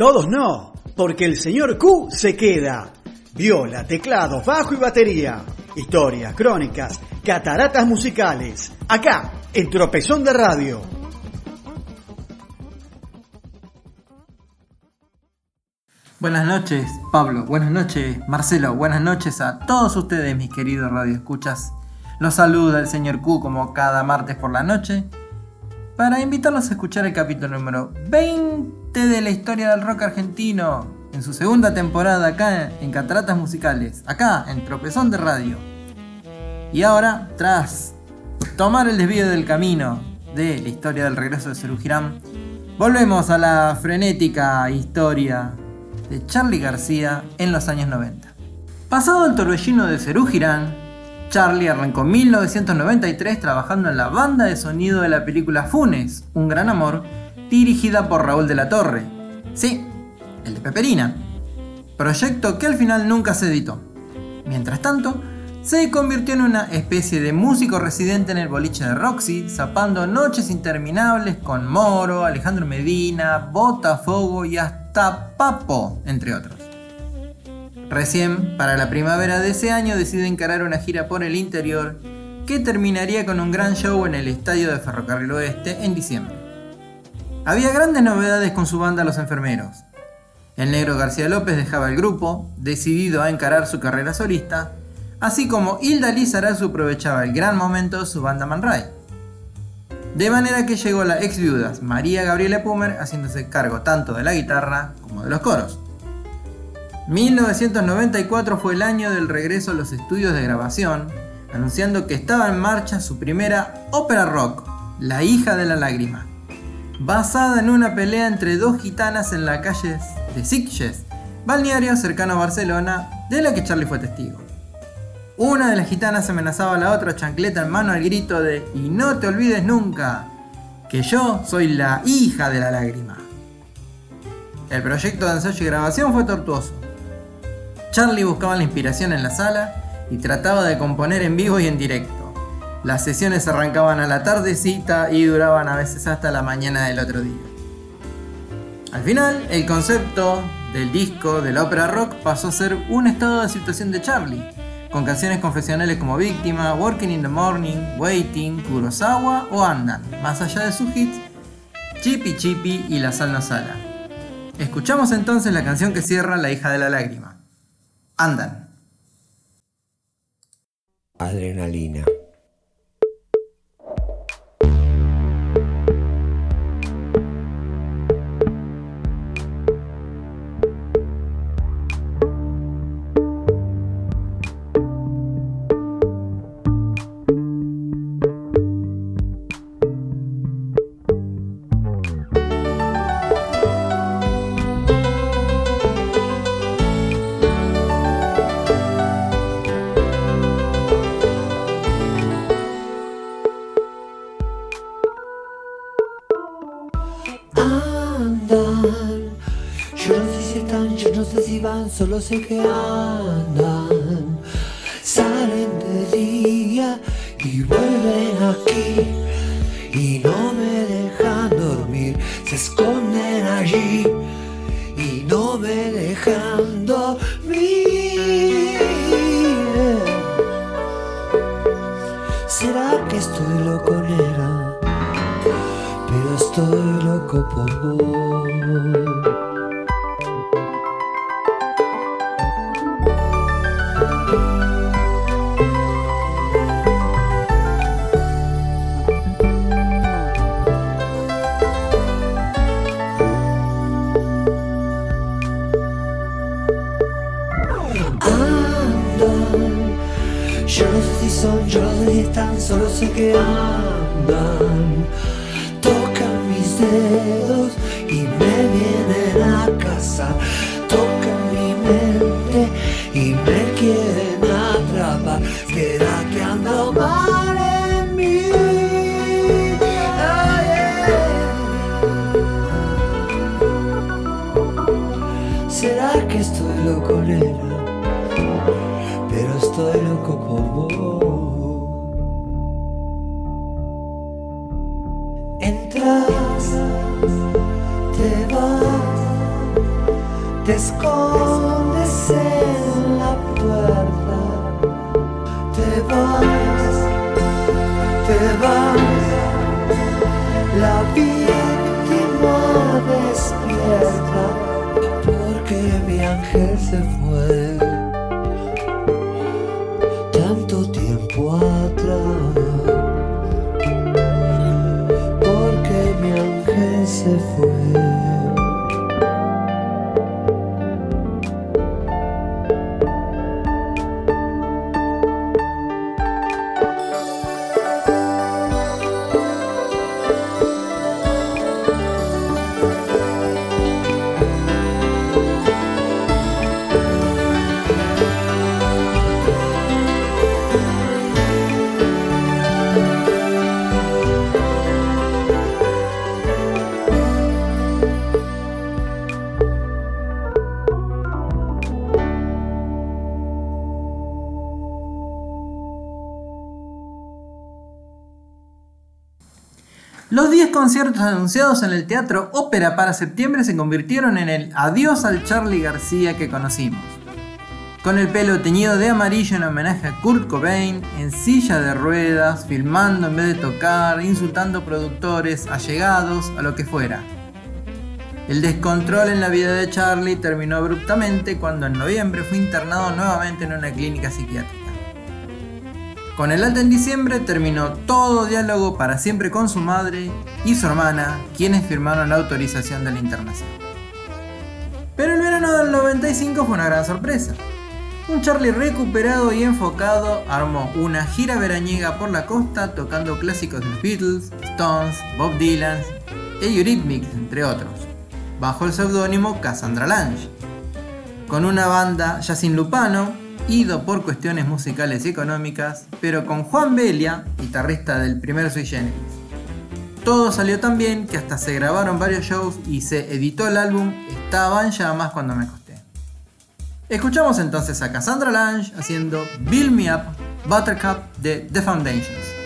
Todos no, porque el señor Q se queda. Viola, teclado, bajo y batería. Historias, crónicas, cataratas musicales. Acá, en Tropezón de Radio. Buenas noches, Pablo. Buenas noches, Marcelo. Buenas noches a todos ustedes, mis queridos radioescuchas. Los saluda el señor Q como cada martes por la noche para invitarlos a escuchar el capítulo número 20 de la historia del rock argentino en su segunda temporada acá en Cataratas Musicales, acá en Tropezón de Radio. Y ahora, tras tomar el desvío del camino de la historia del regreso de Girán, volvemos a la frenética historia de Charlie García en los años 90. Pasado el torbellino de Girán, Charlie arrancó en 1993 trabajando en la banda de sonido de la película Funes, Un Gran Amor, dirigida por Raúl de la Torre. Sí, el de Peperina. Proyecto que al final nunca se editó. Mientras tanto, se convirtió en una especie de músico residente en el boliche de Roxy, zapando noches interminables con Moro, Alejandro Medina, Botafogo y hasta Papo, entre otros. Recién, para la primavera de ese año, decide encarar una gira por el interior que terminaría con un gran show en el estadio de Ferrocarril Oeste en diciembre. Había grandes novedades con su banda Los Enfermeros. El negro García López dejaba el grupo, decidido a encarar su carrera solista, así como Hilda Lizarazu aprovechaba el gran momento de su banda Man Ray. De manera que llegó la ex viuda María Gabriela Pumer haciéndose cargo tanto de la guitarra como de los coros. 1994 fue el año del regreso a los estudios de grabación, anunciando que estaba en marcha su primera ópera rock, La hija de la lágrima, basada en una pelea entre dos gitanas en la calle de Sitges, balneario cercano a Barcelona, de la que Charlie fue testigo. Una de las gitanas amenazaba a la otra chancleta en mano al grito de Y no te olvides nunca, que yo soy la hija de la lágrima. El proyecto de ensayo y grabación fue tortuoso. Charlie buscaba la inspiración en la sala y trataba de componer en vivo y en directo. Las sesiones arrancaban a la tardecita y duraban a veces hasta la mañana del otro día. Al final, el concepto del disco de la ópera rock pasó a ser un estado de situación de Charlie, con canciones confesionales como Víctima, Working in the Morning, Waiting, Kurosawa o Andan, más allá de sus hits, Chippy Chippy y La Sal No Sala. Escuchamos entonces la canción que cierra La hija de la lágrima andan. Adrenalina. Solo sé que andan, salen de día y vuelven aquí y no me dejan dormir, se esconden allí y no me dejan dormir. ¿Será que estoy loco, nera? Pero estoy loco por vos. Solo sé que andan, tocan mis dedos y me vienen a casa, tocan mi mente y me quieren atrapar, será que ando mal en mí. ¿Será que estoy loco, nena? Pero estoy loco por vos. entras, te vas, escondes en la puerta. Te vas, te vas. La víctima despierta porque mi ángel se fue. Conciertos anunciados en el Teatro Ópera para septiembre se convirtieron en el adiós al Charlie García que conocimos. Con el pelo teñido de amarillo en homenaje a Kurt Cobain, en silla de ruedas, filmando en vez de tocar, insultando productores, allegados, a lo que fuera. El descontrol en la vida de Charlie terminó abruptamente cuando en noviembre fue internado nuevamente en una clínica psiquiátrica. Con el alta en diciembre terminó todo diálogo para siempre con su madre y su hermana, quienes firmaron la autorización de la internación. Pero el verano del 95 fue una gran sorpresa. Un Charlie recuperado y enfocado armó una gira veraniega por la costa tocando clásicos de Beatles, Stones, Bob Dylan y Eurythmics, entre otros, bajo el seudónimo Cassandra Lange. Con una banda ya sin Lupano, ido por cuestiones musicales y económicas, pero con Juan Belia, guitarrista del primer Sui. Todo salió tan bien que hasta se grabaron varios shows y se editó el álbum Estaba en llamas cuando me acosté. Escuchamos entonces a Cassandra Lange haciendo Build Me Up Buttercup de The Foundations.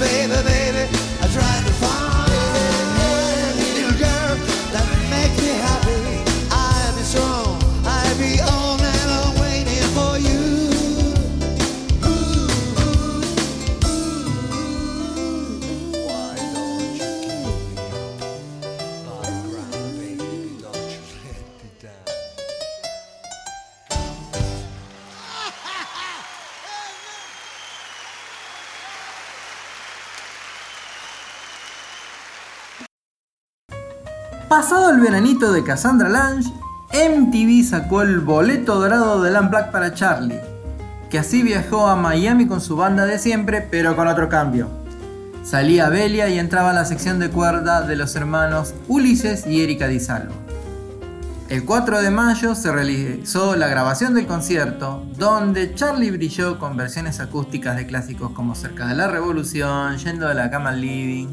baby. Pasado el veranito de Cassandra Lange, MTV sacó el boleto dorado de Lamb Black para Charlie, que así viajó a Miami con su banda de siempre, pero con otro cambio. Salía Belia y entraba a la sección de cuerda de los hermanos Ulises y Erika Di Salvo. El 4 de mayo se realizó la grabación del concierto, donde Charlie brilló con versiones acústicas de clásicos como Cerca de la Revolución, Yendo de la cama al living,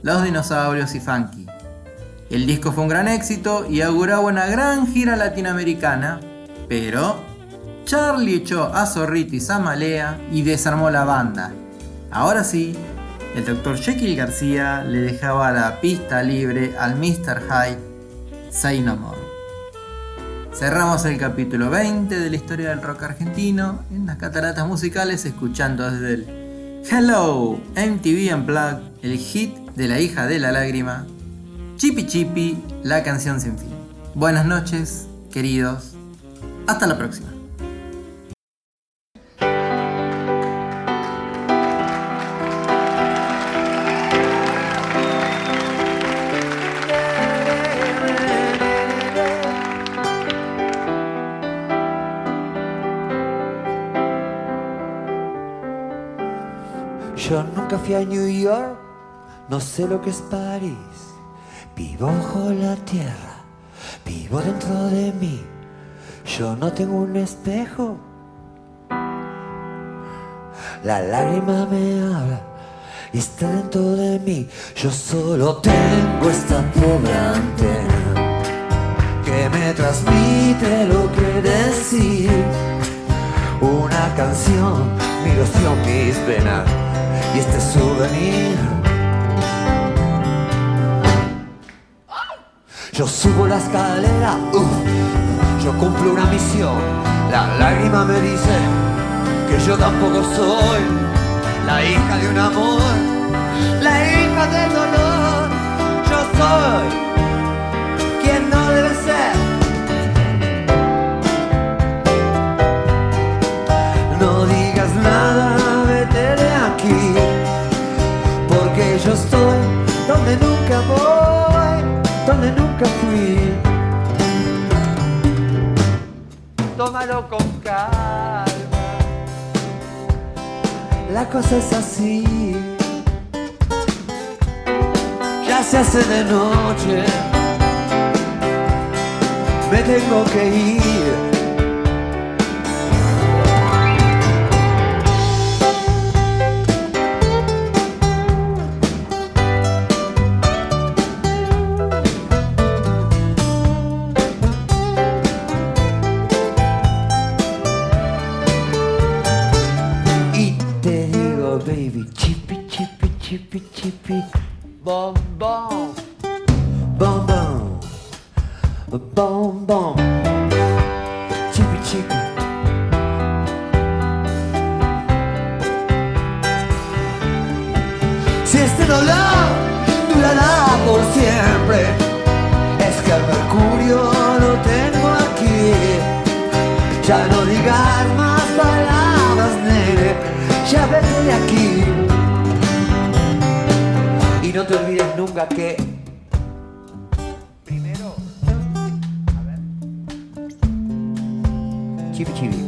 Los dinosaurios y Funky. El disco fue un gran éxito y auguraba una gran gira latinoamericana, pero Charlie echó a Zorrito y Samalea y desarmó la banda. Ahora sí, el Dr. Jekyll García le dejaba la pista libre al Mr. Hyde, Say No More. Cerramos el capítulo 20 de la historia del rock argentino en las cataratas musicales escuchando desde el Hello MTV Unplugged, el hit de la hija de la lágrima, Chippy Chippy, la canción sin fin. Buenas noches, queridos. Hasta la próxima. Yo nunca fui a New York, no sé lo que es París. Vivo bajo la tierra, vivo dentro de mí. Yo no tengo un espejo. La lágrima me habla y está dentro de mí. Yo solo tengo esta pobre antena que me transmite lo que decir. Una canción, mi ilusión, mis venas y este souvenir. Yo subo la escalera, uf, yo cumplo una misión. La lágrima me dice que yo tampoco soy la hija de un amor, la hija del dolor. Yo soy la cosa es así. Ya se hace de noche, me tengo que ir. Si este dolor durará por siempre, es que el mercurio lo tengo aquí. Ya no digas más palabras, nene, ya vete de aquí. Y no te olvides nunca que primero, a ver, chibi chibi.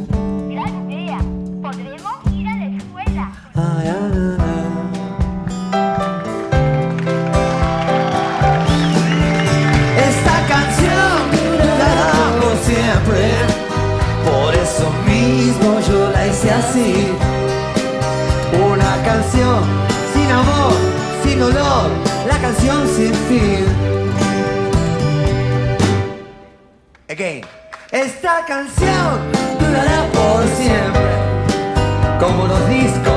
como los discos.